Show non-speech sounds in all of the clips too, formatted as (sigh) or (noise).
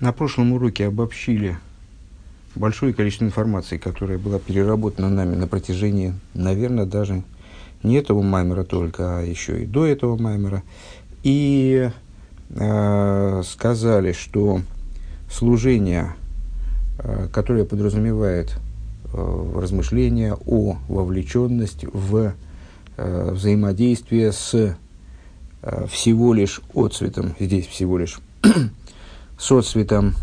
На прошлом уроке обобщили большое количество информации, которая была переработана нами на протяжении, наверное, даже не этого маймера только, а еще и до этого маймера. И э, сказали, что служение, э, которое подразумевает э, размышления о вовлеченности в э, взаимодействие с э, всего лишь отцветом, здесь всего лишь соцветом,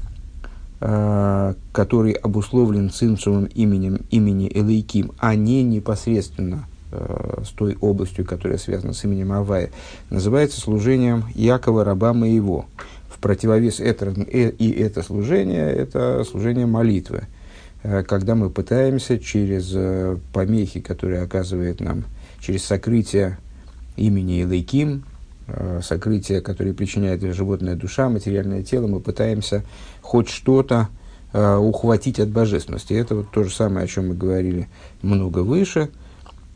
э, который обусловлен цинцумом именем имени Элейким, а не непосредственно э, с той областью, которая связана с именем Авая, называется служением Якова, раба моего. В противовес это, э, и это служение – это служение молитвы, когда мы пытаемся через помехи, которые оказывает нам, через сокрытие имени Элейким, Э, сокрытия, которые причиняет животная душа, материальное тело, мы пытаемся хоть что-то э, ухватить от божественности. Это вот то же самое, о чем мы говорили много выше,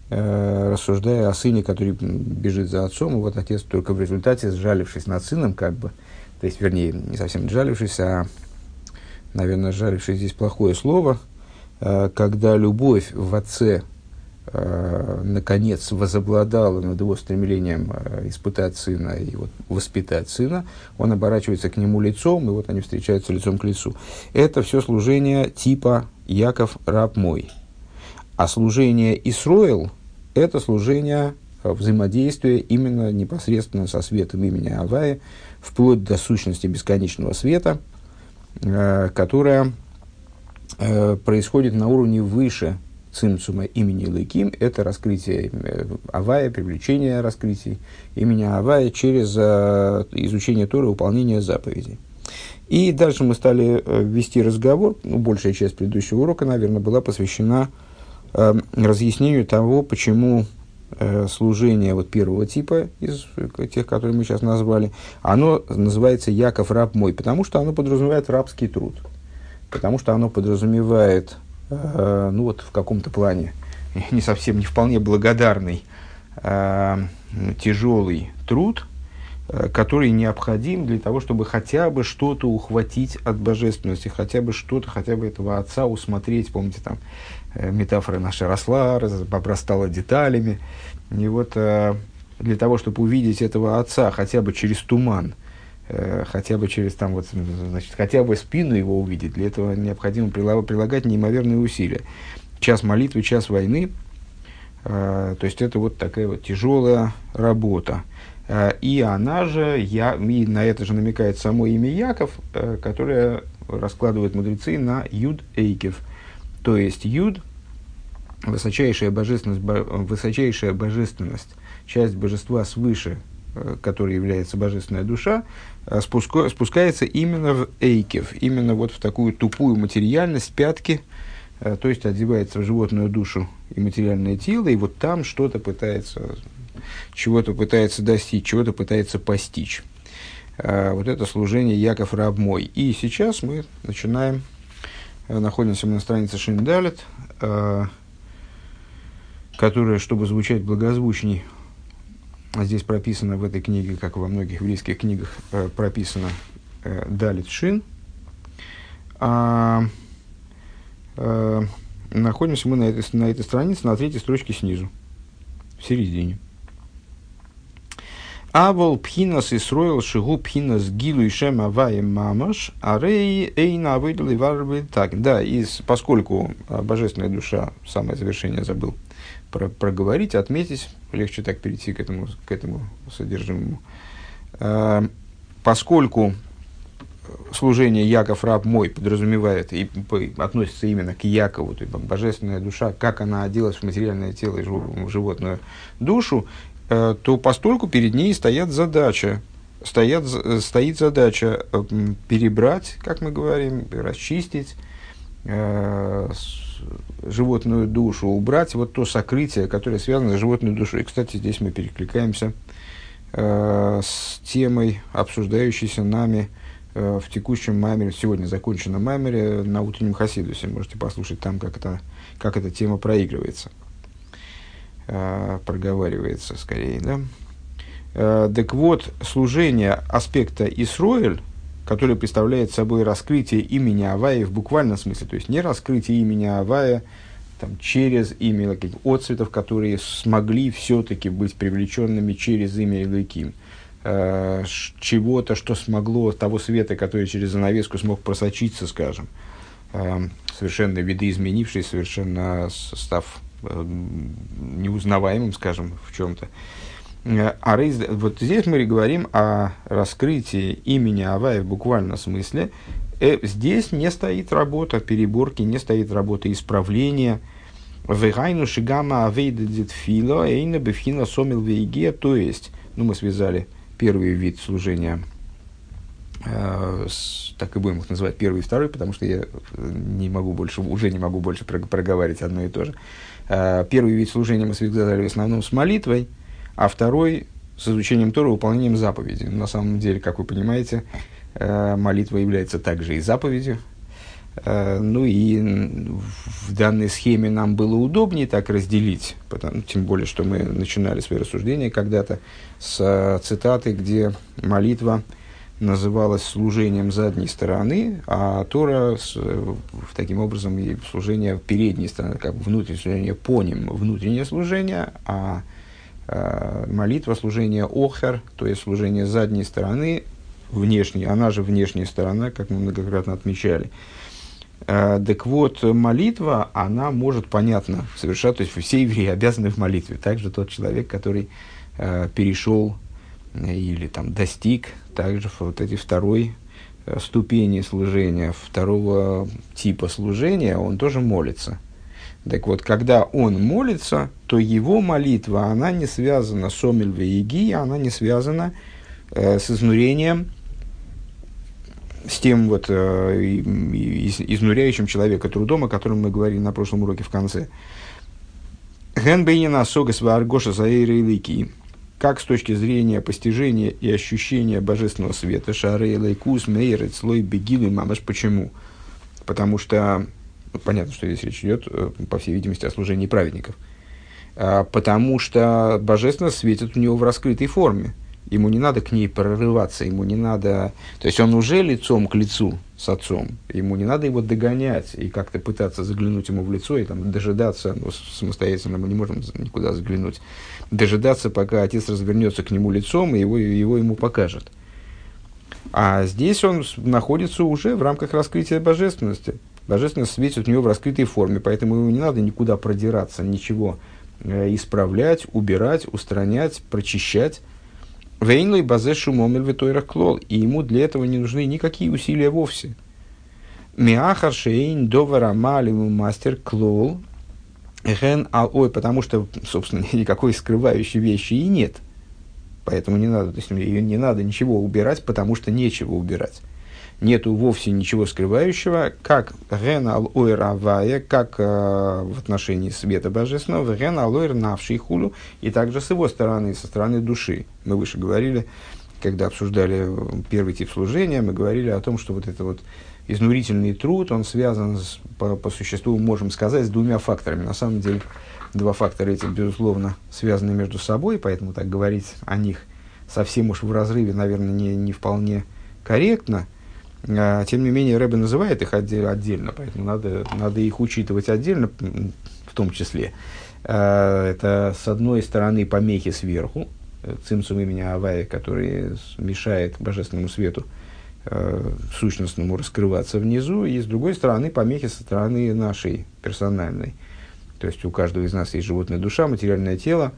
э, рассуждая о сыне, который бежит за отцом, и вот отец только в результате, сжалившись над сыном, как бы, то есть, вернее, не совсем сжалившись, а, наверное, сжалившись здесь плохое слово, э, когда любовь в отце э, наконец возобладала над его стремлением э, испытать сына и вот, воспитать сына, он оборачивается к нему лицом, и вот они встречаются лицом к лицу. Это все служение типа «Яков, раб мой». А служение Исроил – это служение э, взаимодействия именно непосредственно со светом имени Авая, вплоть до сущности бесконечного света, э, которая э, происходит на уровне выше цимцума имени Лыким – это раскрытие э, Авая, привлечение раскрытий имени Авая через э, изучение Торы, выполнение заповедей. И дальше мы стали э, вести разговор, ну, большая часть предыдущего урока, наверное, была посвящена разъяснению того, почему служение вот первого типа из тех, которые мы сейчас назвали, оно называется «Яков, раб мой», потому что оно подразумевает рабский труд, потому что оно подразумевает э, ну вот в каком-то плане не совсем, не вполне благодарный, э, тяжелый труд, э, который необходим для того, чтобы хотя бы что-то ухватить от божественности, хотя бы что-то, хотя бы этого отца усмотреть. Помните, там э, метафора наша росла, обрастала деталями. И вот э, для того, чтобы увидеть этого отца хотя бы через туман, хотя бы через там вот, значит, хотя бы спину его увидеть. Для этого необходимо прилагать неимоверные усилия. Час молитвы, час войны. Э, то есть это вот такая вот тяжелая работа. Э, и она же, я, и на это же намекает само имя Яков, которое раскладывают мудрецы на Юд Эйкев. То есть Юд, высочайшая божественность, высочайшая божественность, часть божества свыше, которой является божественная душа, Э, спуска, спускается именно в эйкев, именно вот в такую тупую материальность пятки, э, то есть одевается в животную душу и материальное тело, и вот там что-то пытается, чего-то пытается достичь, чего-то пытается постичь. Э, вот это служение Яков раб мой. И сейчас мы начинаем, находимся на странице Шиндалет, которая, чтобы звучать благозвучней, здесь прописано в этой книге, как во многих еврейских книгах, э, прописано э, Далит Шин. А, э, находимся мы на этой, на этой странице, на третьей строчке снизу, в середине. Авол пхинас Исроил шигу пхинас гилу и шем аваем мамаш, а рей эйна выдали варвы так. Да, и поскольку божественная душа, самое завершение забыл про, проговорить, отметить, легче так перейти к этому, к этому содержимому. А, поскольку служение Яков раб мой подразумевает и относится именно к Якову, то есть божественная душа, как она оделась в материальное тело и в животную душу, э, то постольку перед ней стоят задача, стоят, стоит задача э, перебрать, как мы говорим, расчистить, э, животную душу, убрать вот то сокрытие, которое связано с животной душой. И, кстати, здесь мы перекликаемся э, с темой, обсуждающейся нами э, в текущем маймере, сегодня законченном маймере на утреннем Хасидусе. Можете послушать там, как, это, как эта тема проигрывается, э, проговаривается скорее. Да? Э, так вот, служение аспекта Исроэль, который представляет собой раскрытие имени Авая в буквальном смысле, то есть не раскрытие имени Авая там, через имя каких отцветов, которые смогли все-таки быть привлеченными через имя Илыким, э, чего-то, что смогло, того света, который через занавеску смог просочиться, скажем, э, совершенно видоизменивший, совершенно став э, неузнаваемым, скажем, в чем-то. Э, а вот здесь мы говорим о раскрытии имени Авая в буквальном смысле. Э, здесь не стоит работа переборки, не стоит работа исправления. Вегайну шигама авейда дитфила, эйна бифхина сомил вейге, то есть, ну мы связали первый вид служения э, с, так и будем их называть первый и второй, потому что я не могу больше, уже не могу больше проговаривать одно и то же. Первый вид служения мы связали в основном с молитвой, а второй с изучением Тора, выполнением заповедей. На самом деле, как вы понимаете, э, молитва является также и заповедью. Э, ну и в данной схеме нам было удобнее так разделить, потому, тем более, что мы начинали свои рассуждения когда-то с э, цитаты, где молитва называлась служением задней стороны, а Тора с, таким образом и служение передней стороны, как внутреннее служение по ним, внутреннее служение, а молитва, служение охер, то есть служение задней стороны, внешней, она же внешняя сторона, как мы многократно отмечали. Э, так вот, молитва, она может понятно совершать, то есть все евреи обязаны в молитве. Также тот человек, который э, перешел или там достиг также вот эти второй ступени служения, второго типа служения, он тоже молится – так вот, когда он молится, то его молитва, она не связана с омельве и она не связана э, с изнурением, с тем вот э, изнуряющим человека трудом, о котором мы говорили на прошлом уроке в конце. Генбейнина согас варгоша заэйра и как с точки зрения постижения и ощущения божественного света, шары лайкус, мейрет, слой бегилы, мамаш, почему? Потому что понятно, что здесь речь идет, э, по всей видимости, о служении праведников. А, потому что божественность светит у него в раскрытой форме. Ему не надо к ней прорываться, ему не надо... То есть он уже лицом к лицу с отцом, ему не надо его догонять и как-то пытаться заглянуть ему в лицо и там, дожидаться, ну, самостоятельно мы не можем никуда заглянуть, дожидаться, пока отец развернется к нему лицом и его, его ему покажет. А здесь он находится уже в рамках раскрытия божественности – Божественность светит у него в раскрытой форме, поэтому ему не надо никуда продираться, ничего исправлять, убирать, устранять, прочищать. Вейнлой базе шумомель ветойрах клол. И ему для этого не нужны никакие усилия вовсе. Миахар шейн довара малиму мастер клол. Ген ал ой, потому что, собственно, (laughs) никакой скрывающей вещи и нет. Поэтому не надо, то есть ее не надо ничего убирать, потому что нечего убирать нету вовсе ничего скрывающего, как ген ал как э, в отношении света божественного, ген ал ойр навший хулу, и также с его стороны, со стороны души. Мы выше говорили, когда обсуждали первый тип служения, мы говорили о том, что вот это вот изнурительный труд, он связан с, по, по существу, можем сказать, с двумя факторами. На самом деле, два фактора эти, безусловно, связаны между собой, поэтому так говорить о них совсем уж в разрыве, наверное, не, не вполне корректно – тем не менее, Рэбе называет их отдельно, поэтому надо, надо их учитывать отдельно, в том числе. А, это, с одной стороны, помехи сверху, э, цимсум имени Авая, который мешает божественному свету э, сущностному раскрываться внизу, и с другой стороны, помехи со стороны нашей персональной. То есть у каждого из нас есть животная душа, материальное тело,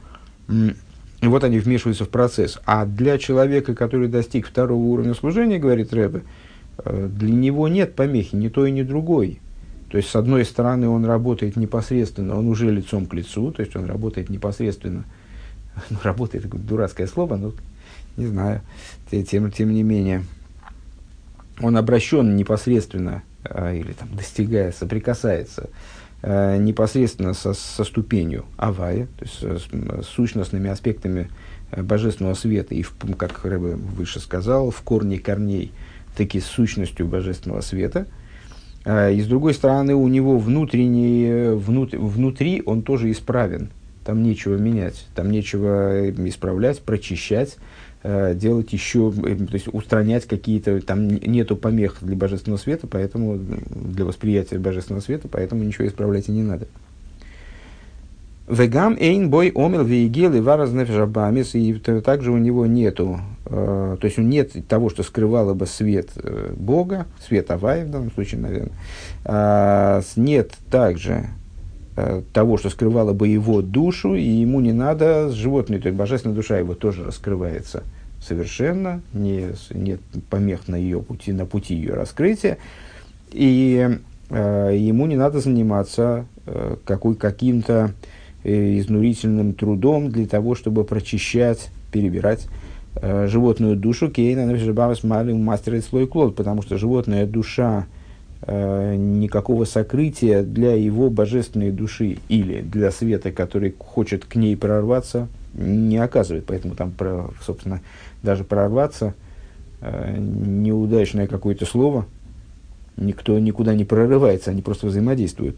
и вот они вмешиваются в процесс. А для человека, который достиг второго уровня служения, говорит Рэбе, для него нет помехи, ни той, ни другой. То есть, с одной стороны, он работает непосредственно, он уже лицом к лицу, то есть он работает непосредственно, (laughs) ну, работает, дурацкое слово, но не знаю, тем, тем не менее, он обращен непосредственно, э, или там достигая, соприкасается э, непосредственно со, со ступенью авая, то есть с, с сущностными аспектами божественного света, и, в, как Рэбе выше сказал, в корне корней – таки сущностью божественного света. А, и с другой стороны, у него внутренний, внут, внутри он тоже исправен. Там нечего менять, там нечего исправлять, прочищать. э, делать еще, э, то есть устранять какие-то, там нету помех для божественного света, поэтому для восприятия божественного света, поэтому ничего исправлять и не надо. Вегам эйн бой омел вейгел и жабамис, и также у него нету, э, то есть нет того, что скрывало бы свет э, Бога, свет Авая в данном случае, наверное, э, нет также э, того, что скрывало бы его душу, и ему не надо с животной, то есть божественная душа его тоже раскрывается совершенно, не, нет помех на ее пути, на пути ее раскрытия, и э, ему не надо заниматься э, какой, каким-то изнурительным трудом для того, чтобы прочищать, перебирать э, животную душу. Кейна мастер слой клод, потому что животная душа э, никакого сокрытия для его божественной души или для света, который хочет к ней прорваться, не оказывает. Поэтому там, собственно, даже прорваться э, неудачное какое-то слово, никто никуда не прорывается, они просто взаимодействуют.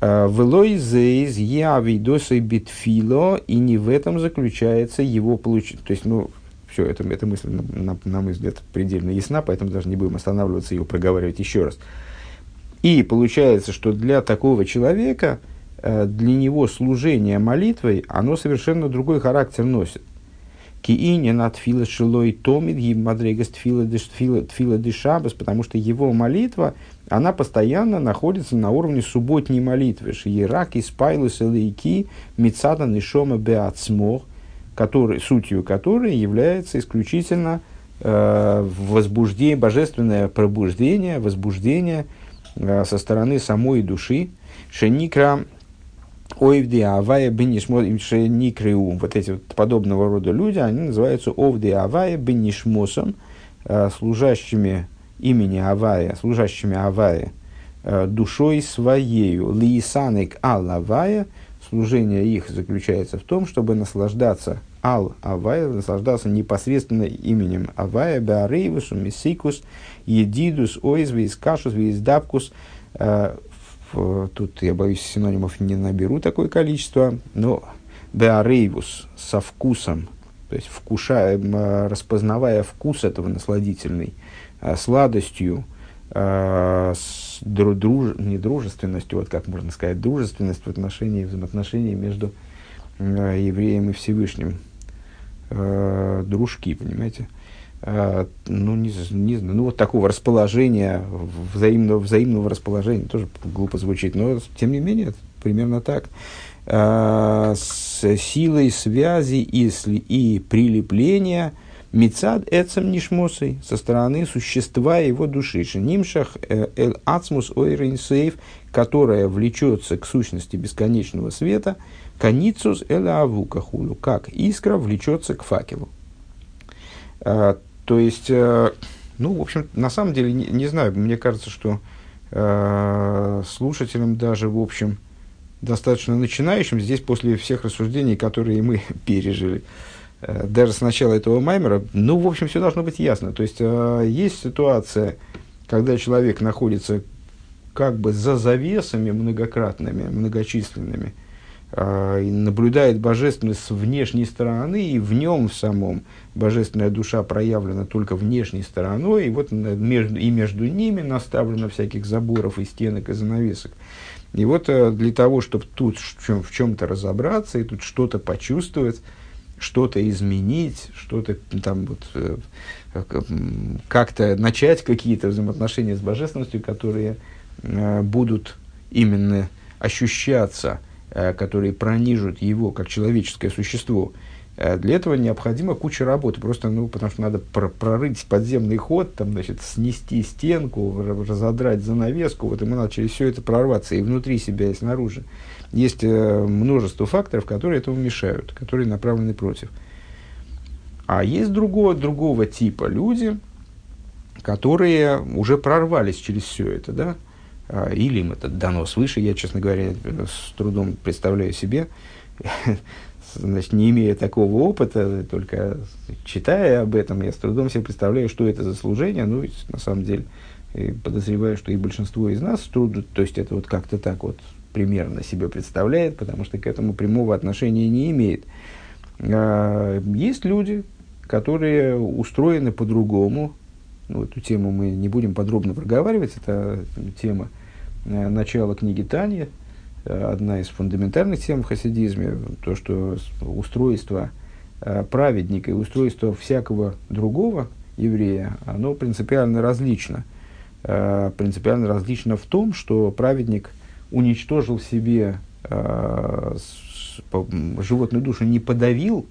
Э, Велой зейз явидосой битфило, и не в этом заключается его получение. То есть, ну, все, это, эта мысль, на, на, на мой взгляд, предельно ясна, поэтому даже не будем останавливаться и ее проговаривать еще раз. И получается, что для такого человека, э, для него служение молитвой, оно совершенно другой характер носит. Киине над фила шилой томид, мадрегас тфила дешабас, потому что его молитва, она постоянно находится на уровне субботней молитвы. Шиерак и спайлус элейки мицада нишома беацмох, который, сутью которой является исключительно э, возбуждение, божественное пробуждение, возбуждение э, со стороны самой души. Шеникра Ойвди Авая Бенишмосом, вот эти вот подобного рода люди, они называются Овди Авая Бенишмосом, э, служащими имени Авая, служащими Авая э, душой своею. Лиисаник Ал Авая, служение их заключается в том, чтобы наслаждаться Ал Авая, наслаждаться непосредственно именем Авая, Беарейвусу, Месикус, Едидус, Ойз, Вейскашус, Вейздапкус, э, тут я боюсь синонимов не наберу такое количество, но беарейвус со вкусом, то есть вкушая, э, распознавая вкус этого насладительный, сладостью, э, друж, не дружественностью, вот как можно сказать, дружественность в отношении, взаимоотношений между евреем и Всевышним. Дружки, понимаете? Ну, не, не знаю, ну, вот такого расположения, взаимного, взаимного расположения, тоже глупо звучит, но, тем не менее, примерно так. С силой связи и, и прилепления Мицад Эцем Нишмосой со стороны существа его души. Нимшах э, Эль Ацмус Ойрейнсейф, которая влечется к сущности бесконечного света, Каницус Эль Авукахулю, как искра влечется к факелу. Uh, то есть, э, ну, в общем, на самом деле, не, не знаю, мне кажется, что э, слушателям даже, в общем, достаточно начинающим, здесь после всех рассуждений, которые мы (laughs) пережили, даже с начала этого маймера, ну, в общем, все должно быть ясно. То есть, э, есть ситуация, когда человек находится как бы за завесами многократными, многочисленными, э, наблюдает божественность с внешней стороны, и в нем в самом божественная душа проявлена только внешней стороной, и вот между, и между ними наставлено всяких заборов и стенок и занавесок. И вот э, для того, чтобы тут в чем-то разобраться и тут что-то почувствовать, что-то изменить, что-то там вот э, как-то начать какие-то взаимоотношения с божественностью, которые э, будут именно ощущаться, которые пронижут его как человеческое существо – Э, для этого необходима куча работы, просто, ну, потому что надо прорыть подземный ход, там, значит, снести стенку, разодрать занавеску, вот ему надо через все это прорваться и внутри себя, и снаружи. Есть э, множество факторов, которые этому мешают, которые направлены против. А есть другого, другого типа люди, которые уже прорвались через все это, да, а, или им это дано свыше, я, честно говоря, с трудом представляю себе, значит, не имея такого опыта, только читая об этом, я с трудом себе представляю, что это за служение. Ну, на самом деле, подозреваю, что и большинство из нас трудно, то есть это вот как-то так вот примерно себе представляет, потому что к этому прямого отношения не имеет. А, есть люди, которые устроены по-другому. Ну, эту тему мы не будем подробно проговаривать, это тема э, начала книги Тани, одна из фундаментальных тем в хасидизме, то, что устройство э, праведника и устройство всякого другого еврея, оно принципиально различно. Принципиально различно в том, что праведник уничтожил себе животную душу, не подавил,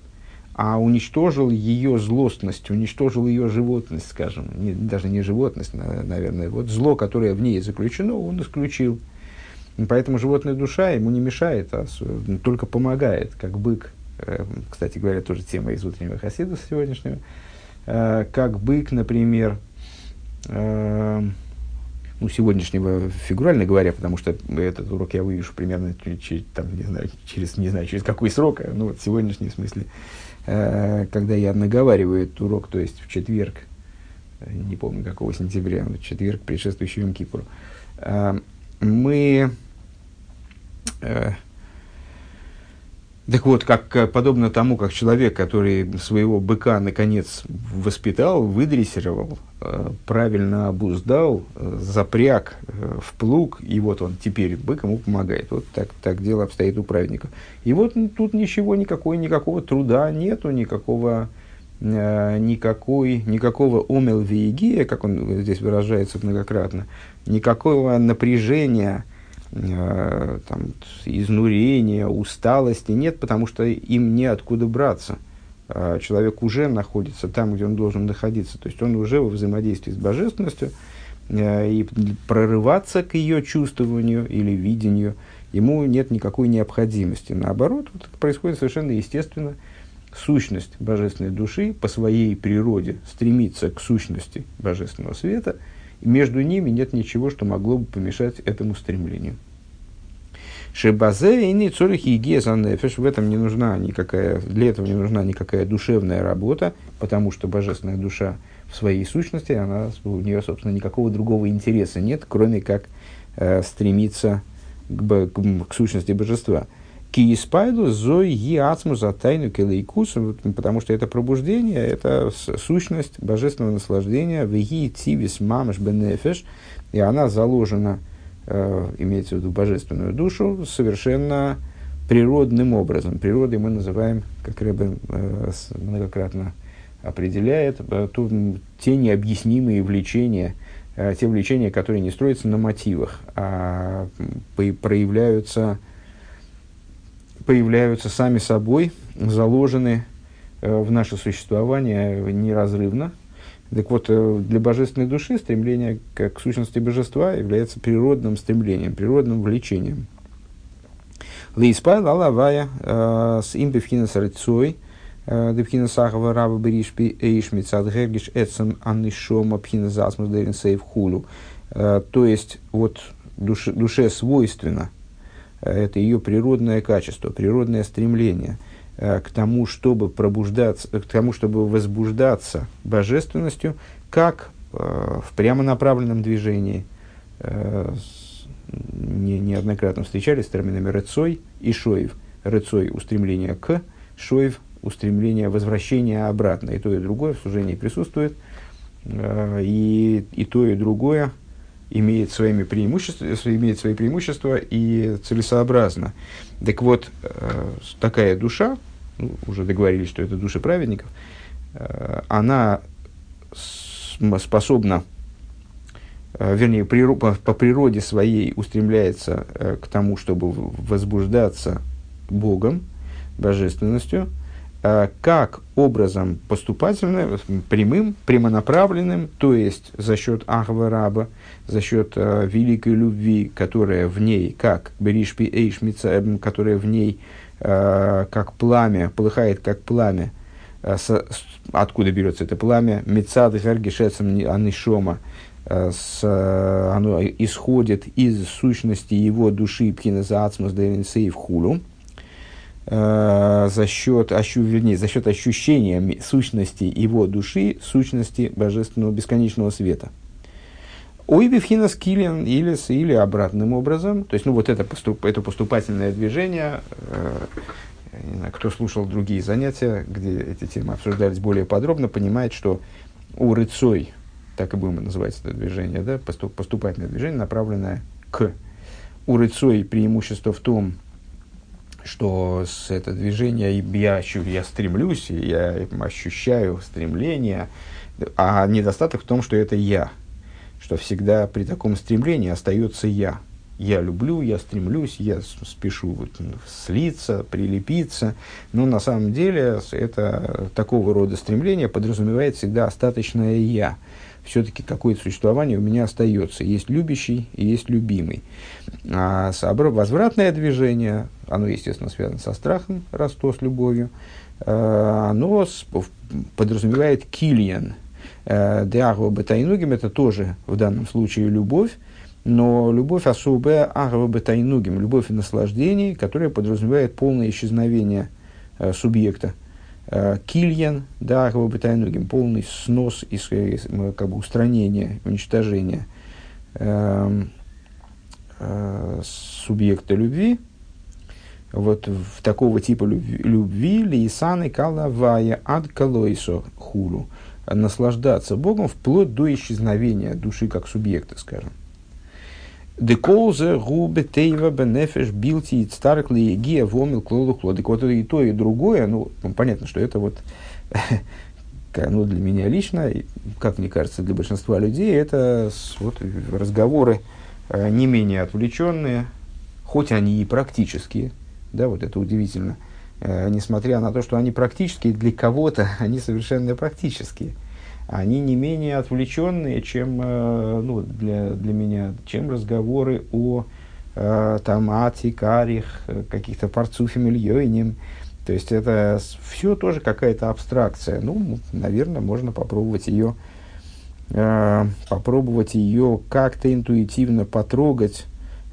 а уничтожил ее злостность, уничтожил ее животность, скажем, не, даже не животность, наверное, вот зло, которое в ней заключено, он исключил. И поэтому животная душа ему не мешает, а только помогает, как бык, э, кстати говоря, тоже тема из утреннего хасида сегодняшнего, э, как бык, например, э, ну, сегодняшнего, фигурально говоря, потому что этот урок я вывешу примерно через, там, не знаю, через, не знаю, через какой срок, ну, вот сегодняшний в смысле, когда я наговариваю этот урок, то есть в четверг, не помню какого сентября, в четверг, предшествующий Йом Кипру, мы так вот, как подобно тому, как человек, который своего быка наконец воспитал, выдрессировал, э, правильно обуздал, э, запряг э, в плуг, и вот он теперь бык ему помогает. Вот так, так дело обстоит у праведников. И вот тут ничего, никакой, никакого труда нету, никакого, никакой, никакого виегия, как он здесь выражается многократно, никакого напряжения, э, там, изнурения, усталости нет, потому что им неоткуда браться. Э, человек уже находится там, где он должен находиться, то есть он уже во взаимодействии с божественностью, э, и прорываться к ее чувствованию или видению ему нет никакой необходимости. Наоборот, вот происходит совершенно естественно. Сущность божественной души по своей природе стремится к сущности божественного света – между ними нет ничего, что могло бы помешать этому стремлению. Шебазе и не цорихи и в этом не нужна никакая, для этого не нужна никакая душевная работа, потому что божественная душа в своей сущности, она, у нее, собственно, никакого другого интереса нет, кроме как э, стремиться к, к, к сущности божества. Кииспайду зой и ацму за тайну келейкус, потому что это пробуждение, это сущность божественного наслаждения, веги тивис мамаш бенефеш, и она заложена, э, имеется в виду божественную душу, совершенно природным образом. Природой мы называем, как Рэбе э, многократно определяет, э, ту, те необъяснимые влечения, э, те влечения, которые не строятся на мотивах, а проявляются появляются сами собой, заложены э, в наше существование неразрывно. Так вот, э, для божественной души стремление к, к сущности божества является природным стремлением, природным влечением. Лейспай лалавая э, с имбевхина сарцой, Депхина Сахава Раба Беришпи Эйш Мицад Гергиш Эцем Аннишома Пхина Засмус Дерин Сейв Хулу. То есть, вот душе, душе свойственно это ее природное качество, природное стремление э, к тому, чтобы пробуждаться, к тому, чтобы возбуждаться божественностью, как э, в прямонаправленном движении. Э, не, неоднократно встречались с терминами рыцой и шоев. Рыцой – устремление к, шоев – устремление возвращения обратно. И то, и другое в служении присутствует. И, и то, и другое имеет, своими преимущества, имеет свои преимущества и целесообразно. Так вот, э, такая душа, ну, уже договорились, что это души праведников, э, она способна, э, вернее, по, природе своей устремляется к тому, чтобы возбуждаться Богом, божественностью, как образом поступательным, прямым, прямонаправленным, то есть за счет Ахва Раба, за счет э, великой любви, которая в ней, как Беришпи Эйш Мицаэб, которая в ней, э, как пламя, полыхает как пламя, э, с, откуда берется это пламя, Мицад Гергишецам Анишома, э, с, э, оно исходит из сущности его души Пхиназа Ацмус в э, за счет, ощу, вернее, за счет ощущения сущности его души, сущности божественного бесконечного света. Ойбивхина скилен или, или обратным образом, то есть, ну, вот это, поступ, это поступательное движение, э, знаю, кто слушал другие занятия, где эти темы обсуждались более подробно, понимает, что у рыцой, так и будем называть это движение, да, поступательное движение, направленное к. У рыцой преимущество в том, что с это движение я, я стремлюсь, я ощущаю стремление, а недостаток в том, что это я, что всегда при таком стремлении остается я. Я люблю, я стремлюсь, я спешу вот, слиться, прилепиться. Но на самом деле это такого рода стремление подразумевает всегда остаточное я все-таки какое-то существование у меня остается. Есть любящий и есть любимый. А возвратное движение, оно, естественно, связано со страхом, раз то с любовью, э, оно подразумевает кильян. Э, Деагва бетайнугим – это тоже в данном случае любовь, но любовь особая агва бетайнугим, любовь и наслаждение, которая подразумевает полное исчезновение э, субъекта – кильян, да, Тайнугим, полный снос, и как бы устранение, уничтожение э, э, субъекта любви, вот в такого типа любви, любви лисаны калавая ад калойсо хулу, наслаждаться Богом вплоть до исчезновения души как субъекта, скажем. Деколзе губе тейва бенефеш билти старк лиегия вомил клолу клодик. Вот и то, и другое, ну, понятно, что это вот, (laughs) ну, для меня лично, как мне кажется, для большинства людей, это вот разговоры э, не менее отвлеченные, хоть они и практические, да, вот это удивительно, э, несмотря на то, что они практические, для кого-то (laughs) они совершенно практические – они не менее отвлеченные, чем э, ну, для, для меня, чем разговоры о э, там, ати, карих, каких-то парцуфе мильёйнем. То есть это все тоже какая-то абстракция. Ну, наверное, можно попробовать ее, э, попробовать ее как-то интуитивно потрогать.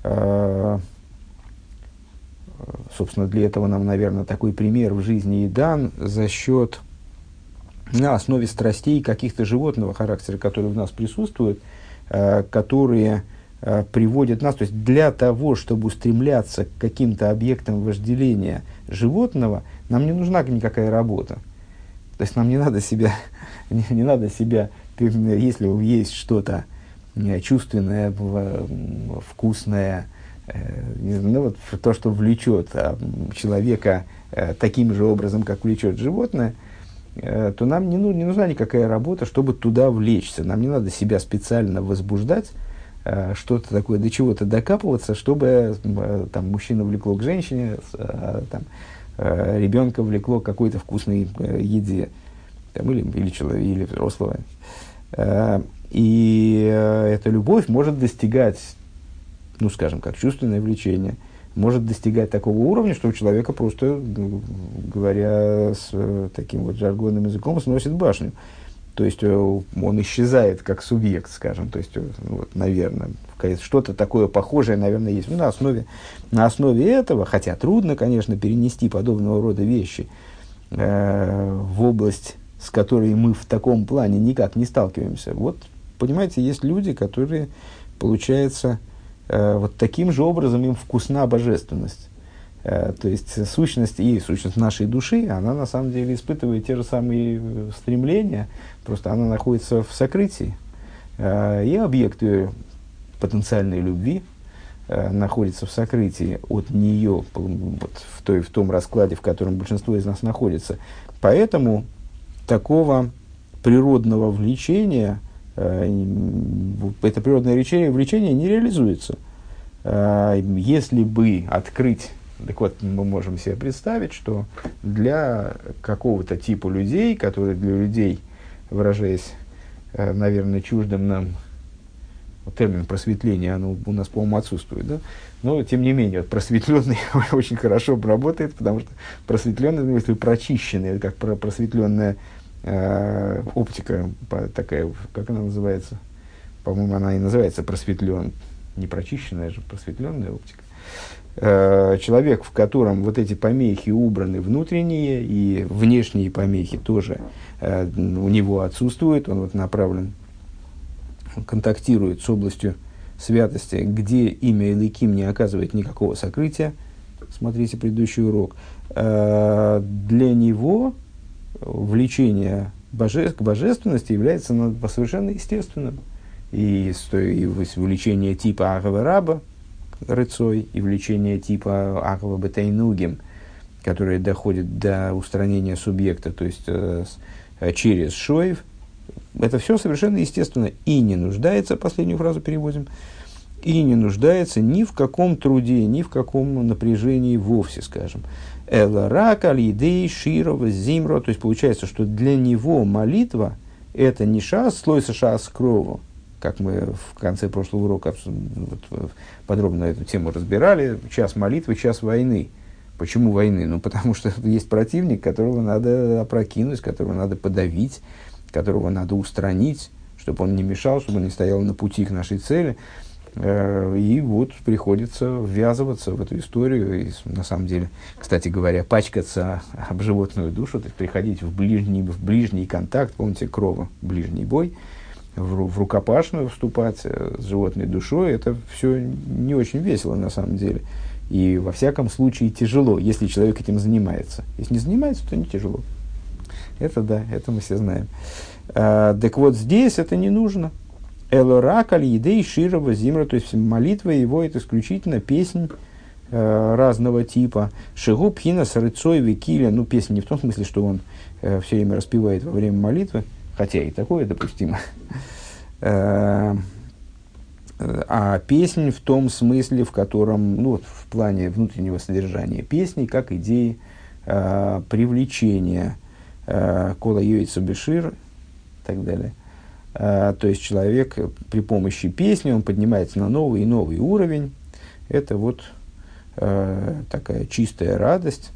Э, собственно, для этого нам, наверное, такой пример в жизни и дан за счет на основе страстей каких-то животного характера, которые в нас присутствуют, э, которые э, приводят нас, то есть для того, чтобы устремляться к каким-то объектам вожделения животного, нам не нужна никакая работа. То есть нам не надо себя, (laughs) не, не надо себя, если есть что-то э, чувственное, вкусное, ну, вот то, что влечет человека таким же образом, как влечет животное – то нам не, ну, не нужна никакая работа, чтобы туда влечься. Нам не надо себя специально возбуждать, э, что-то такое, до чего-то докапываться, чтобы э, там, мужчина влекло к женщине, там, ребенка влекло к какой-то вкусной еде, там, или, или, человека, или взрослого. И эта любовь может достигать, ну, скажем, как чувственное влечение – может достигать такого уровня, что у человека просто, ну, говоря с э, таким вот жаргонным языком, сносит башню. То есть э, он исчезает как субъект, скажем. То есть, э, вот, наверное, что-то такое похожее, наверное, есть. Ну, на, основе, на основе этого, хотя трудно, конечно, перенести подобного рода вещи э, в область, с которой мы в таком плане никак не сталкиваемся. Вот, понимаете, есть люди, которые, получается, вот таким же образом им вкусна божественность. Э, то есть сущность и сущность нашей души, она на самом деле испытывает те же самые э, стремления, просто она находится в сокрытии. И объект ее потенциальной любви находится в сокрытии от нее вот, в, той, в том раскладе, в котором большинство из нас находится. Поэтому такого природного влечения Э, это природное влечение, влечение не реализуется. Э, если бы открыть, так вот, мы можем себе представить, что для какого-то типа людей, которые для людей, выражаясь, э, наверное, чуждым нам термин просветление, оно у нас, по-моему, отсутствует, да? Но, тем не менее, вот просветленный (laughs) очень хорошо работает, потому что просветленный, смысле, прочищенный, как просветленная э, оптика такая, как она называется? По-моему, она и называется просветлен, не прочищенная же, просветленная оптика. Э, человек, в котором вот эти помехи убраны внутренние и внешние помехи тоже э, у него отсутствуют, он вот направлен, он контактирует с областью святости, где имя Иликим не оказывает никакого сокрытия, смотрите предыдущий урок, для него влечение боже, к божественности является совершенно естественным. И, и влечение типа Агава рыцой, и влечение типа Агава Бетайнугим, которое доходит до устранения субъекта, то есть э, э, через Шоев, это все совершенно естественно и не нуждается, последнюю фразу переводим, и не нуждается ни в каком труде, ни в каком напряжении вовсе, скажем. Эларак, алидей, широва, зимро. То есть получается, что для него молитва – это не шас, слой шас крову, как мы в конце прошлого урока вот, подробно эту тему разбирали, час молитвы, час войны. Почему войны? Ну, потому что (laughs) есть противник, которого надо опрокинуть, которого надо подавить, которого надо устранить, чтобы он не мешал, чтобы он не стоял на пути к нашей цели. Э, и вот приходится ввязываться в эту историю. И, на самом деле, кстати говоря, пачкаться об животную душу, то есть приходить в ближний, в ближний контакт, помните, крова, ближний бой, в, в рукопашную вступать э, с животной душой, это все не очень весело на самом деле. И во всяком случае тяжело, если человек этим занимается. Если не занимается, то не тяжело. Это да, это мы все знаем. А, так вот, здесь это не нужно. Элорак аль едей широва зимра, то есть молитва его это исключительно песнь э, разного типа. Шигу пхина с рыцой викиля, ну песня не в том смысле, что он э, все время распевает во время молитвы, хотя и такое допустимо. Э, а песнь в том смысле, в котором, ну в плане внутреннего содержания песни, как идеи э, привлечения кола йойца бешир и так далее – то есть человек при помощи песни, он поднимается на новый и новый уровень. Это вот э, такая чистая радость.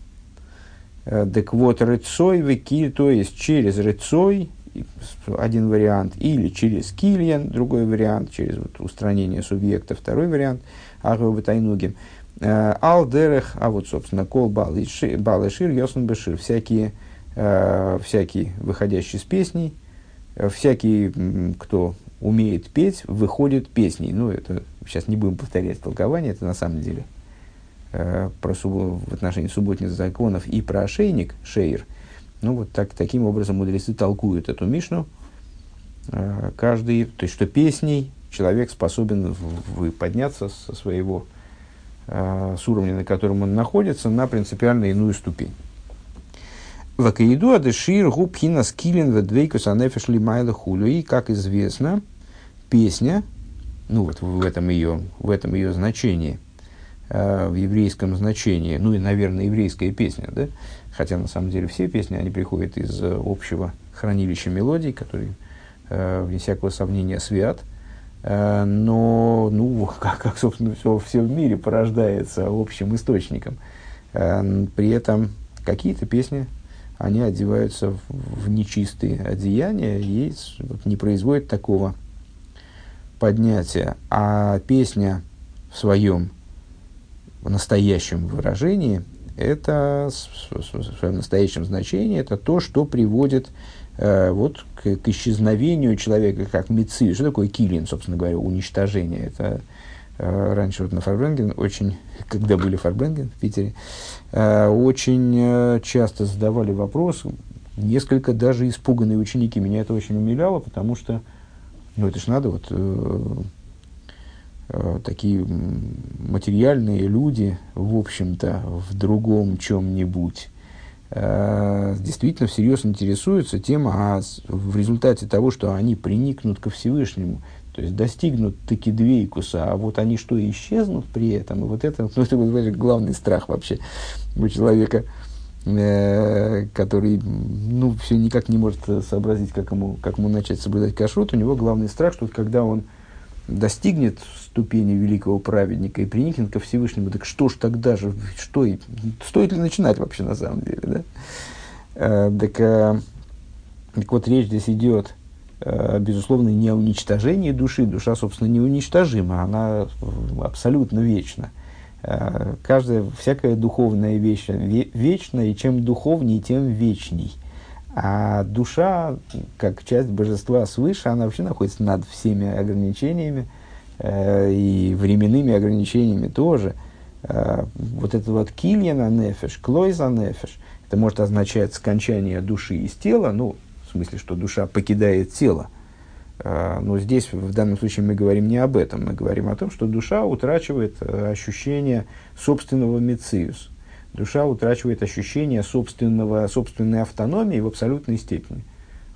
Э, так вот, рыцой вики, то есть через рыцой, один вариант, или через кильян, другой вариант, через вот, устранение субъекта, второй вариант, агва тайнугим. Э, Алдерех, а вот, собственно, кол бал и шир, бешир, всякие, э, всякий выходящий с песней, всякий, кто умеет петь, выходит песней. Ну, это сейчас не будем повторять толкование, это на самом деле э, про суб... в отношении субботних законов и про ошейник, шейр. Ну, вот так, таким образом мудрецы толкуют эту Мишну. Э, каждый, то есть, что песней человек способен в, подняться со своего, э, с уровня, на котором он находится, на принципиально иную ступень. Вакаиду адешир губхина скилин ведвейкус анефеш лимайла хулю. И, как известно, песня, ну вот в этом ее, в этом ее значении, э, в еврейском значении, ну и, наверное, еврейская песня, да? Хотя, на самом деле, все песни, они приходят из э, общего хранилища мелодий, который, э, вне всякого сомнения, свят. Но, ну, (laughs) как, как собственно, все, все в мире порождается общим источником. При этом какие-то песни они одеваются в, в нечистые одеяния и вот, не производят такого поднятия. А песня в своем в настоящем выражении, это в своем настоящем значении, это то, что приводит э, вот, к, к исчезновению человека как меци. Что такое килин, собственно говоря, уничтожение? Это раньше вот на Фарбренген очень, когда были Фарбренген в Питере, э, очень э, часто задавали вопрос, несколько даже испуганные ученики. Меня это очень умиляло, потому что, ну это ж надо вот такие материальные люди, в общем-то, в другом чем-нибудь, действительно всерьез интересуются тем, а в результате того, что они приникнут ко Всевышнему, то есть достигнут таки двейкуса, а вот они что, исчезнут при этом? И вот это, (laughs) ну, это вот, главный страх вообще у человека, э, который ну, все никак не может сообразить, как ему, как ему начать соблюдать кашрут. У него главный страх, что когда он достигнет ступени великого праведника и приникнет ко Всевышнему, так что ж тогда же, что, стоит ли начинать вообще на самом деле, да? Э, так, э, так вот, речь здесь идет безусловно, не о уничтожении души. Душа, собственно, неуничтожима, она абсолютно вечна. Э, каждая, всякая духовная вещь вечна, и чем духовнее, тем вечней. А душа, как часть божества свыше, она вообще находится над всеми ограничениями, э, и временными ограничениями тоже. э, вот это вот кильяна нефеш, клойза нефеш, это может означать скончание души из тела, ну, в смысле, что душа покидает тело. Э, но здесь, в данном случае, мы говорим не об этом, мы говорим о том, что душа утрачивает э, ощущение собственного мециус. Душа утрачивает ощущение собственного, собственной автономии в абсолютной степени.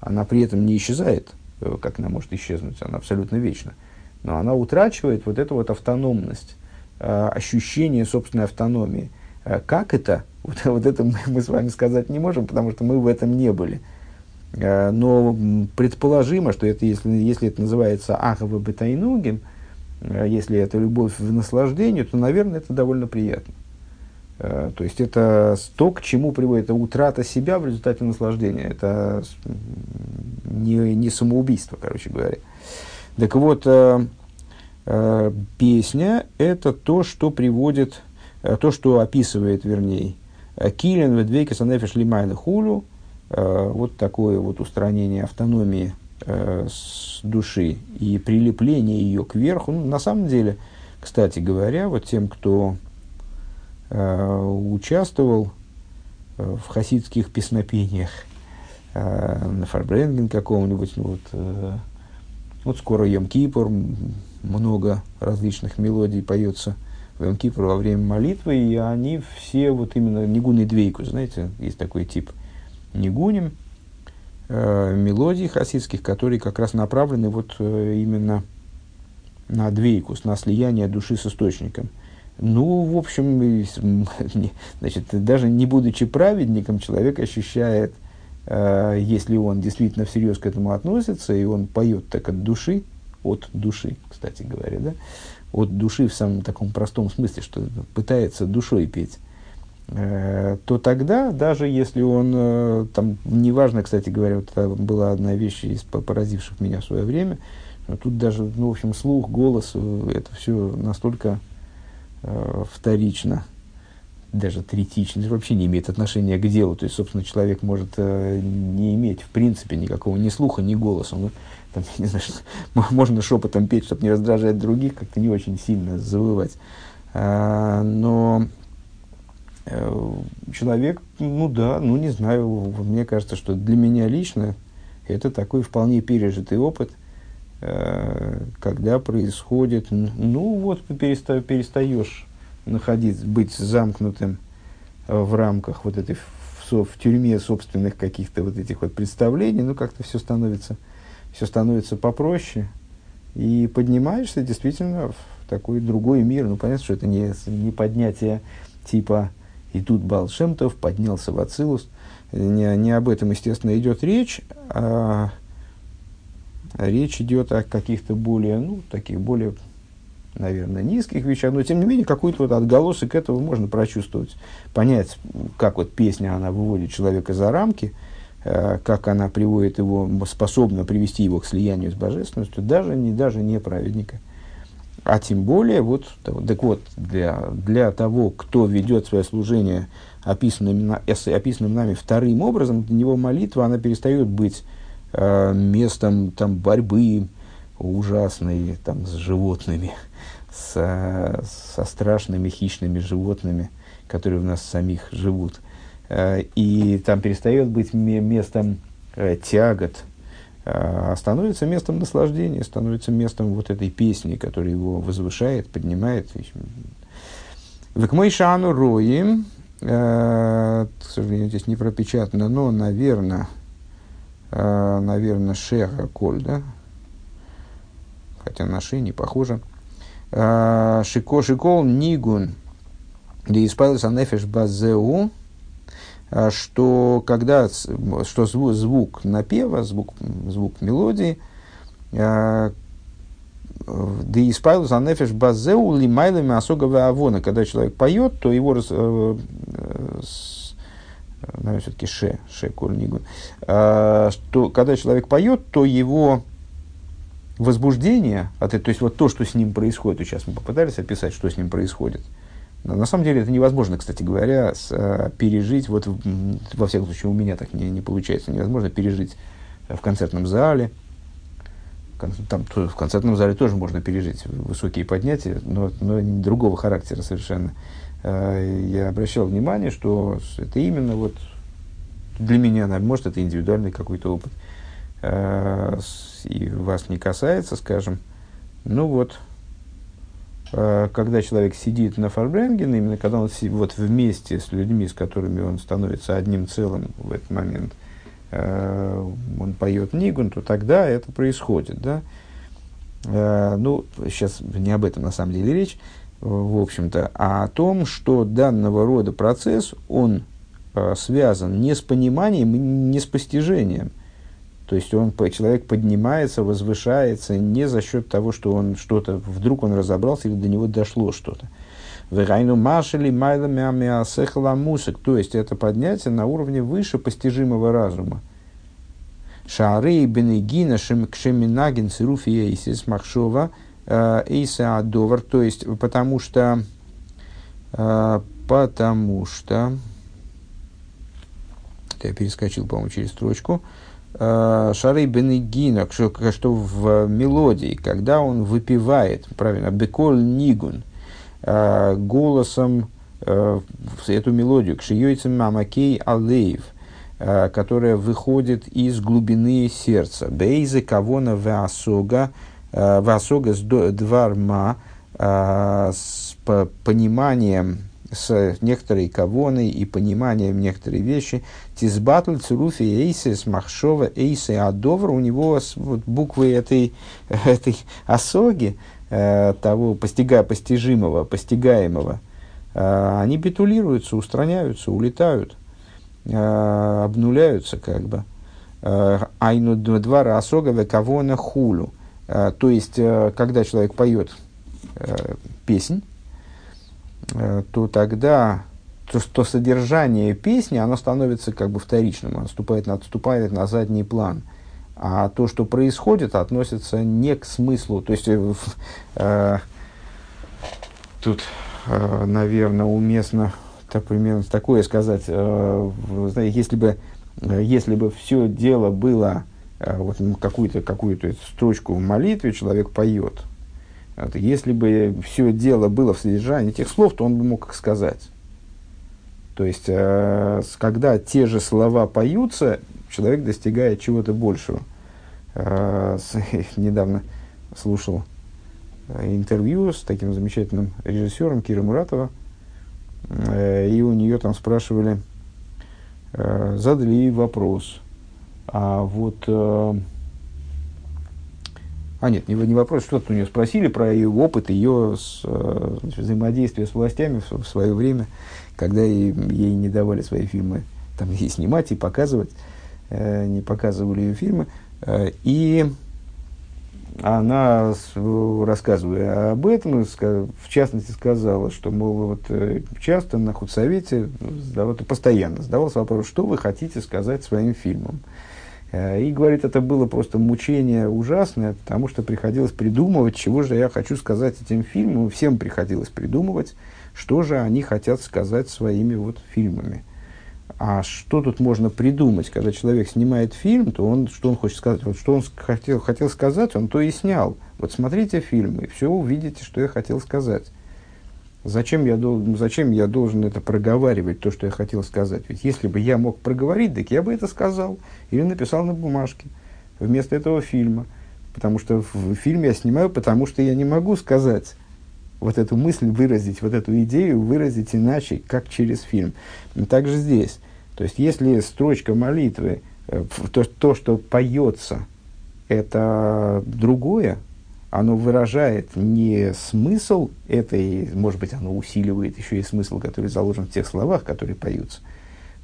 Она при этом не исчезает, э, как она может исчезнуть, она абсолютно вечна. Но она утрачивает вот эту вот автономность, ощущение собственной автономии. Как это? (laughs) Вот, вот это мы, мы с вами сказать не можем, потому что мы в этом не были. Э, но предположимо, что это, если, если это называется ахава бетайнугим, э, если это любовь в наслаждении, то, наверное, это довольно приятно. Э, то есть это то, к чему приводит это утрата себя в результате наслаждения. Это не, не самоубийство, короче говоря. Так вот, песня – это то, что приводит, то, что описывает, вернее, Килин ведвейка санефиш лимайна хулю – вот такое вот устранение автономии э, с души и прилепление ее к верху. Ну, на самом деле, кстати говоря, вот тем, кто э, участвовал в хасидских песнопениях, на Фарбренген каком-нибудь, ну, вот, вот скоро Йом Кипр, много различных мелодий поется в Йом Кипр во время молитвы, и они все вот именно Нигуны Двейку, знаете, есть такой тип – нигуним, э, мелодий хасидских, которые как раз направлены вот э, именно на двейкус, на слияние души с источником. Ну, в общем, (laughs) значит, даже не будучи праведником, человек ощущает, э, если он действительно всерьез к этому относится, и он поет так от души, от души, кстати говоря, да, от души в самом таком простом смысле, что пытается душой петь, то тогда, даже если он, э, там, неважно, кстати говоря, вот это была одна вещь из поразивших меня в свое время, тут даже, ну, в общем, слух, голос, э, это все настолько э, вторично, даже третично, вообще не имеет отношения к делу. То есть, собственно, человек может э, не иметь, в принципе, никакого ни слуха, ни голоса. Ну, там, (laughs) не знаю, можно шепотом петь, чтобы не раздражать других, как-то не очень сильно завывать. А, но Э, человек, ну да, ну не знаю, мне кажется, что для меня лично это такой вполне пережитый опыт, э, когда происходит, ну вот переста, перестаешь находиться, быть замкнутым в рамках вот этой, в, в тюрьме собственных каких-то вот этих вот представлений, ну как-то все становится, все становится попроще, и поднимаешься действительно в такой другой мир. Ну понятно, что это не, не поднятие типа и тут Балшемтов поднялся в Ацилус. Не, не об этом, естественно, идет речь, а речь идет о каких-то более, ну, таких более, наверное, низких вещах, но тем не менее какой-то вот отголосок этого можно прочувствовать, понять, как вот песня, она выводит человека за рамки, э, как она приводит его, способна привести его к слиянию с божественностью, даже не, даже не праведника. А тем более, вот, так вот, для, для того, кто ведет свое служение описанным, описанным нами вторым образом, для него молитва, она перестает быть э, местом там, борьбы ужасной там, с животными, с, со страшными хищными животными, которые у нас самих живут. Э, и там перестает быть местом э, тягот, а становится местом наслаждения, становится местом вот этой песни, которая его возвышает, поднимает. В мой шану роим, э, к сожалению, здесь не пропечатано, но, наверное, э, наверное, шеха коль, да? Хотя на ши не похоже. Э, шико шикол нигун, где исправился нефеш базеу, что когда что звук, звук напева, звук, звук мелодии, а, да и исправил за нефеш базеу лимайлами осогова авона. Когда человек поет, то его раз, э, э, наверное, все-таки ше, ше кольнигу, э, что когда человек поет, то его возбуждение, от, то есть вот то, что с ним происходит, сейчас мы попытались описать, что с ним происходит, на самом деле это невозможно, кстати говоря, с, а, пережить, вот во всяком случае у меня так не, не получается, невозможно пережить в концертном зале, там, в концертном зале тоже можно пережить высокие поднятия, но, но другого характера совершенно. Э, я обращал внимание, что это именно вот для меня, может, это индивидуальный какой-то опыт, э, и вас не касается, скажем, ну вот, э, когда человек сидит на фарбренген, именно когда он вот вместе с людьми, с которыми он становится одним целым в этот момент, он поет нигун, то тогда это происходит, да. Ну, сейчас не об этом на самом деле речь в общем-то, а о том, что данного рода процесс, он э, связан не с пониманием, не с постижением. То есть он, человек поднимается, возвышается не за счет того, что он что-то, вдруг он разобрался или до него дошло что-то. Вегайну машели майла мусик. То есть это поднятие на уровне выше постижимого разума. Шары бенегина шеминагин цируфия и махшова – Э, Эйса Адовар, то есть потому что, э, потому что, я перескочил, по-моему, через строчку, Шары Бенегина, что, что в мелодии, когда он выпивает, правильно, Беколь Нигун, голосом эту мелодию, к Шиёйцем Мамакей Алеев, которая выходит из глубины сердца. Бейзе Кавона Веасога, Э, Васога с дварма э, с пониманием с некоторой кавоной и пониманием некоторой вещи. Тизбатль, Цуруфи, Эйсис, Махшова, Эйсы, Адовр, у него вот, буквы этой, (laughs) этой осоги, э, того постига, постижимого, постигаемого, э, они битулируются, устраняются, улетают, э, обнуляются как бы. Э, Айну двара осога векавона хулю. А, то есть, э, когда человек поет э, песнь, э, то тогда то, то содержание песни, оно становится как бы вторичным, отступает, отступает на задний план. А то, что происходит, относится не к смыслу. То есть, э, тут, э, наверное, уместно так, примерно такое сказать. Э, знаете, если бы, если бы все дело было а вот какую-то какую строчку в молитве человек поет. Если бы все дело было в содержании этих слов, то он бы мог их сказать. То есть, э, когда те же слова поются, человек достигает чего-то большего. Э, (laughs) недавно слушал э, интервью с таким замечательным режиссером Кира Муратова, и у нее там спрашивали, задали ей вопрос – а вот... А нет, не, не вопрос, что-то у нее спросили про ее опыт, ее с, э, взаимодействие с властями в, в свое время, когда ей, ей не давали свои фильмы там и снимать, и показывать, э, не показывали ее фильмы. Э, и она, рассказывая об этом, в частности сказала, что, мол, вот э, часто на худсовете, задавал, постоянно задавался вопрос, что вы хотите сказать своим фильмом. И говорит, это было просто мучение ужасное, потому что приходилось придумывать, чего же я хочу сказать этим фильмам. Всем приходилось придумывать, что же они хотят сказать своими вот фильмами. А что тут можно придумать, когда человек снимает фильм, то он, что он хочет сказать? Вот что он хотел, хотел сказать, он то и снял. Вот смотрите фильм, и все увидите, что я хотел сказать. Зачем я, должен, зачем я должен это проговаривать, то, что я хотел сказать? Ведь если бы я мог проговорить, так я бы это сказал. Или написал на бумажке вместо этого фильма. Потому что в фильме я снимаю, потому что я не могу сказать вот эту мысль выразить, вот эту идею выразить иначе, как через фильм. И также здесь. То есть, если строчка молитвы, э, то, то что поется, это другое, оно выражает не смысл этой, может быть, оно усиливает еще и смысл, который заложен в тех словах, которые поются.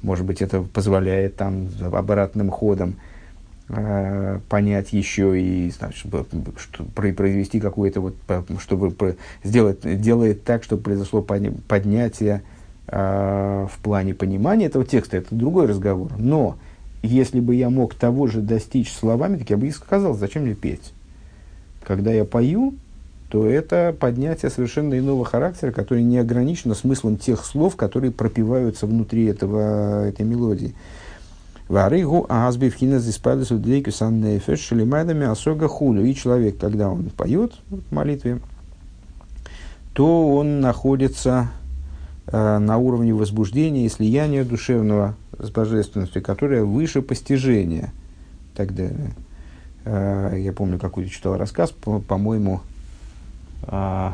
Может быть, это позволяет там обратным ходом э, понять еще и значит, что, произвести какое-то вот, чтобы сделать, делает так, чтобы произошло поднятие э, в плане понимания этого текста. Это другой разговор. Но если бы я мог того же достичь словами, так я бы и сказал, зачем мне петь когда я пою, то это поднятие совершенно иного характера, который не ограничено смыслом тех слов, которые пропиваются внутри этого, этой мелодии. Варыгу азби в хинас диспадес удлейку саннефеш шелимайдами асога хулю. И человек, когда он поет в молитве, то он находится э, на уровне возбуждения и слияния душевного с божественностью, которая выше постижения и так далее. Э, я помню, какой-то читал рассказ, по- по-моему, о,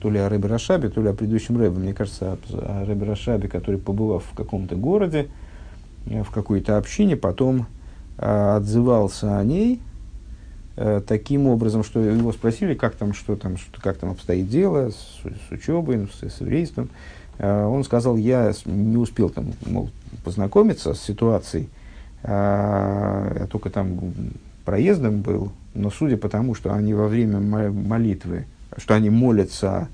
то ли о Рэбе Рашабе, то ли о предыдущем Рэбе. Мне кажется, о, о Рэбе Рашабе, который, побывав в каком-то городе, э, в какой-то общине, потом э, отзывался о ней э, таким образом, что его спросили, как там, что там, что, как там обстоит дело с, с учебой, с, с еврейством. Э, он сказал, я не успел там, мол, познакомиться с ситуацией, а, я только там проездом был, но судя по тому, что они во время мо- молитвы, что они молятся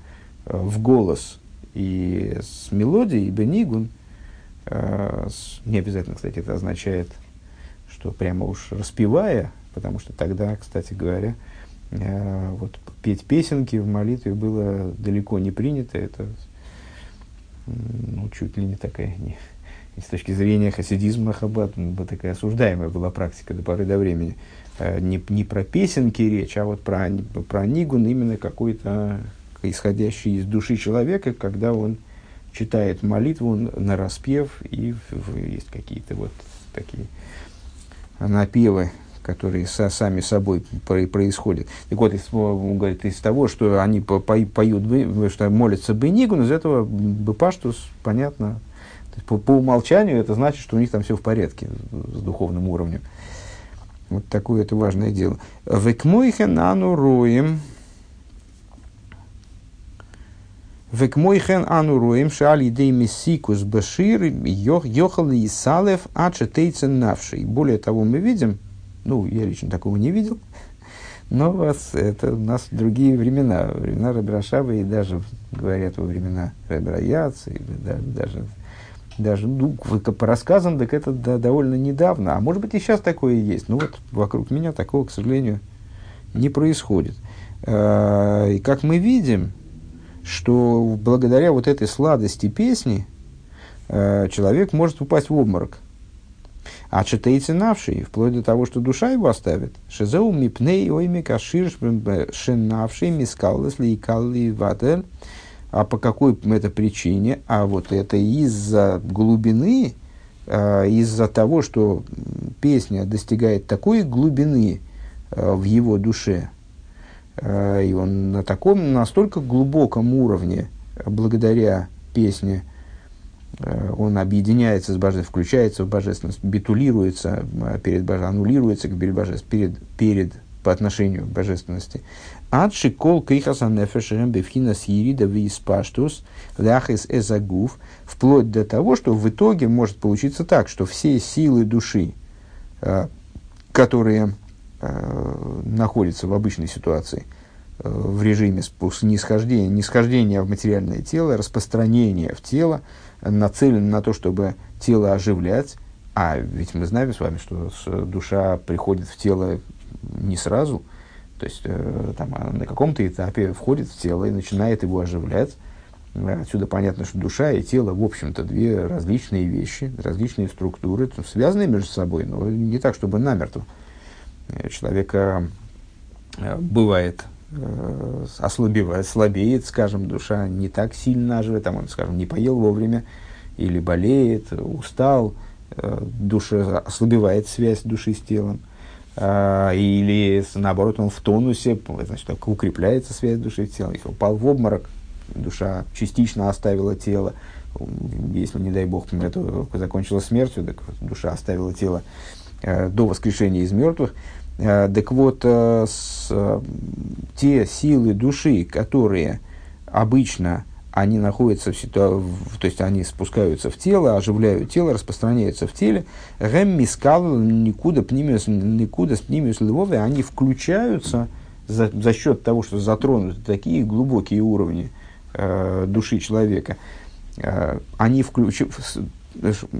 э, в голос и с мелодией, бенигун, э, не обязательно, кстати, это означает, что прямо уж распевая, потому что тогда, кстати говоря, э, вот петь песенки в молитве было далеко не принято, это ну, чуть ли не такая, не, с точки зрения хасидизма Хаббат, такая осуждаемая была практика до поры до времени. Э, Не, не про песенки речь, а вот про, про нигун именно какой-то исходящий из души человека, когда он читает молитву на распев, и есть какие-то вот такие напевы, которые со, сами собой про- происходят. Так вот, из, он говорит, из того, что они по- по- поют, что молятся Бенигун, из этого Бепаштус, понятно, по, по умолчанию это значит, что у них там все в порядке с духовным уровнем. Вот такое это важное дело. Векмойхен ану роем. Векмойхен ану роем шали дей мессикус башир йохал исалев ачетейцен навший. Более того, мы видим, ну, я лично такого не видел, но у вас, это у нас другие времена, времена Рабрашаба и даже, говорят, во времена Рабраяца, или да- даже, даже ну, вы- по рассказам, так это да, довольно недавно, а может быть и сейчас такое есть, но вот вокруг меня такого, к сожалению, не происходит. Э, И как мы видим, что благодаря вот этой сладости песни э, человек может упасть в обморок. А читается навший, вплоть до того, что душа его оставит. Шизеу мипней ойми кашир шенавший мискаллес лейкалли ватель. А по какой это причине? А вот это из-за глубины, э, из-за того, что песня достигает такой глубины э, в его душе, э, и он на таком, настолько глубоком уровне, благодаря песне, он объединяется с божественностью, включается в божественность, битулируется перед божественностью, аннулируется перед божественностью, перед, перед, по отношению к божественности. Адши кол крихаса нефешем бевхина сирида виспаштус ляхис эзагув, вплоть до того, что в итоге может получиться так, что все силы души, э, которые э, находятся в обычной ситуации, э, в режиме нисхождения, нисхождения в материальное тело, распространения в тело, нацелены на то, чтобы тело оживлять. А ведь мы знаем с вами, что душа приходит в тело не сразу, то есть э, там, она на каком-то этапе входит в тело и начинает его оживлять. Э, Отсюда понятно, что душа и тело, в общем-то, две различные вещи, различные структуры, связанные между собой, но не так, чтобы намертво. Э, Человека бывает ослабевает, слабеет, скажем, душа не так сильно оживает, там он, скажем, не поел вовремя, или болеет, устал, душа ослабевает связь души с телом. А, или наоборот он в тонусе, значит, укрепляется связь души с телом. Если упал в обморок, душа частично оставила тело. Если, не дай бог, это закончилось смертью, так душа оставила тело э, до воскрешения из мертвых. Э, так вот, э, с, те силы души, которые обычно они находятся в ситуации, то есть они спускаются в тело, оживляют тело, распространяются в теле. Гэм мискал никуда пнимиус, никуда пнимиус львове, они включаются за, за счет того, что затронуты такие глубокие уровни э, души человека. Э, они включ,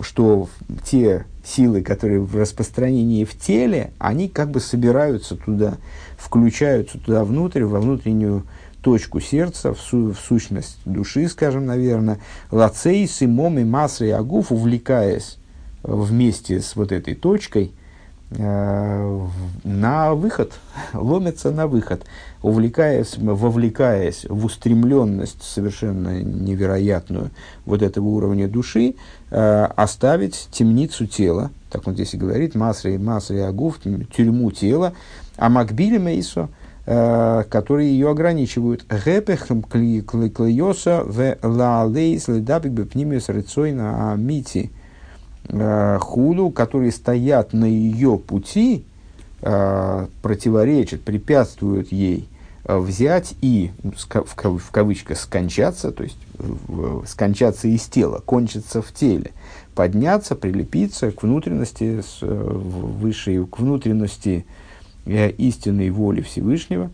что те силы, которые в распространении в теле, они как бы собираются туда, включаются туда внутрь, во внутреннюю точку сердца, в, су, в сущность души, скажем, наверное, лацей, симом и массой агуф, увлекаясь вместе с вот этой точкой э, на выход, (laughs) ломятся на выход, увлекаясь, вовлекаясь в устремленность совершенно невероятную вот этого уровня души, э, оставить темницу тела, так он здесь и говорит, масри, масри агуф, тюрьму тела, а макбили мейсо, э, которые ее ограничивают. Гепех клейоса в лалейс ледабик бепнимиус рецойна амити э, худу, которые стоят на ее пути, э, противоречат, препятствуют ей взять и, в кавычках, скончаться, то есть скончаться из тела, кончиться в теле, подняться, прилепиться к внутренности, высшей, к внутренности истинной воли Всевышнего.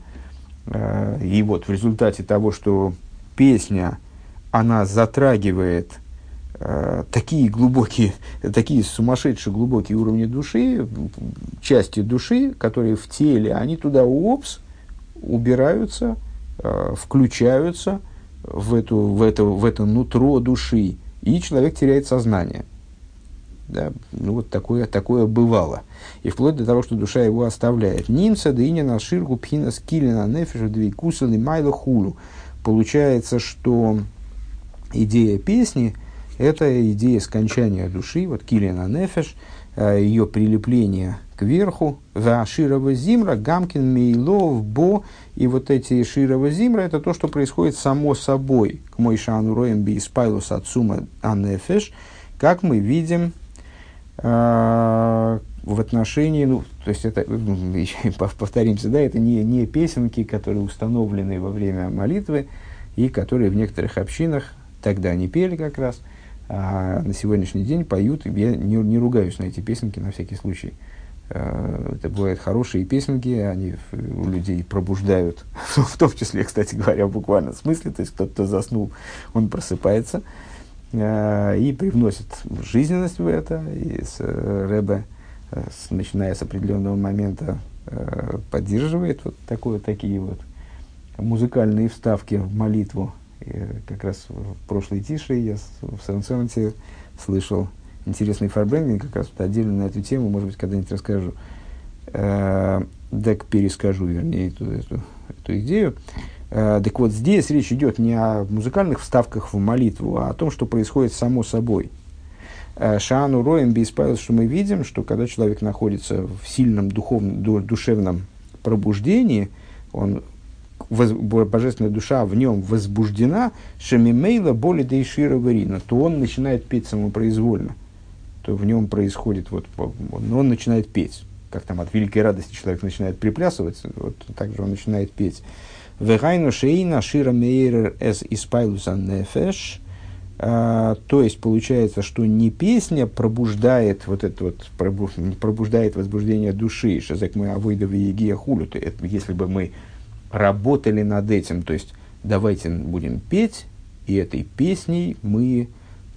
Э, и вот в результате того, что песня, она затрагивает э, такие глубокие, такие сумасшедшие глубокие уровни души, части души, которые в теле, они туда опс, убираются, э, включаются в, эту, в, это, в это нутро души, и человек теряет сознание. Да? Ну, вот такое, такое бывало. И вплоть до того, что душа его оставляет. Нимса да на ширгу пхина скилина нефишу двейкусали майла хулу. Получается, что идея песни – это идея скончания души, вот килина нефиш, э, ее прилепление к верху, за широва зимра, гамкин мейлов, бо, и вот эти широва зимра – это то, что происходит само собой. К мой шану роем би испайлус отсума анефеш, как мы видим в отношении, ну, то есть это, (laughs) повторимся, да, это не, не песенки, которые установлены во время молитвы и которые в некоторых общинах тогда не пели как раз, а на сегодняшний день поют, я не, не ругаюсь на эти песенки на всякий случай. А, это бывают хорошие песенки, они у людей пробуждают, (laughs) в том числе, кстати говоря, в смысле, то есть кто-то заснул, он просыпается, и привносит жизненность в это, и с э, Рэбе, э, с, начиная с определенного момента, поддерживает вот такое, такие вот музыкальные вставки в молитву. И как раз в прошлой тише я в Сансонте слышал интересный фарбренген, как раз вот отдельно на эту тему, может быть, когда-нибудь расскажу. Э, так перескажу, вернее, эту, эту, эту идею. Э, так вот, здесь речь идет не о музыкальных вставках в молитву, а о том, что происходит само собой. Э, שאנו רואים בהתפעלות, что мы видим, что когда человек находится в сильном духовном, душевном пробуждении, он, воз, божественная душа в нем возбуждена, шамимейла боли дейшира варина, то он начинает петь самопроизвольно. То в нем происходит, вот, он начинает петь. Как там от великой радости человек начинает приплясывать, вот так же он начинает петь. Вегайну шейна шира мейрер эс испайлуса нефеш. А, то есть получается, что не песня пробуждает вот это вот пробуждает возбуждение души, шазак мы авойдовы егия хулю. Если бы мы работали над этим, то есть давайте будем петь, и этой песней мы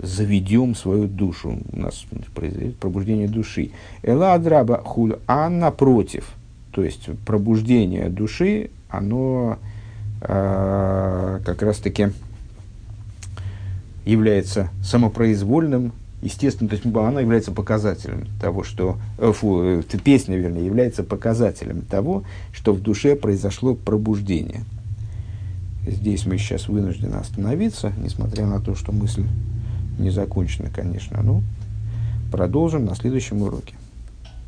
заведем свою душу. У нас произойдет пробуждение души. Эла адраба хуль, а напротив, то есть пробуждение души, оно как раз-таки является самопроизвольным, естественно, то есть она является показателем того, что, э, фу, э, песня, вернее, является показателем того, что в душе произошло пробуждение. Здесь мы сейчас вынуждены остановиться, несмотря на то, что мысль не закончена, конечно, но продолжим на следующем уроке.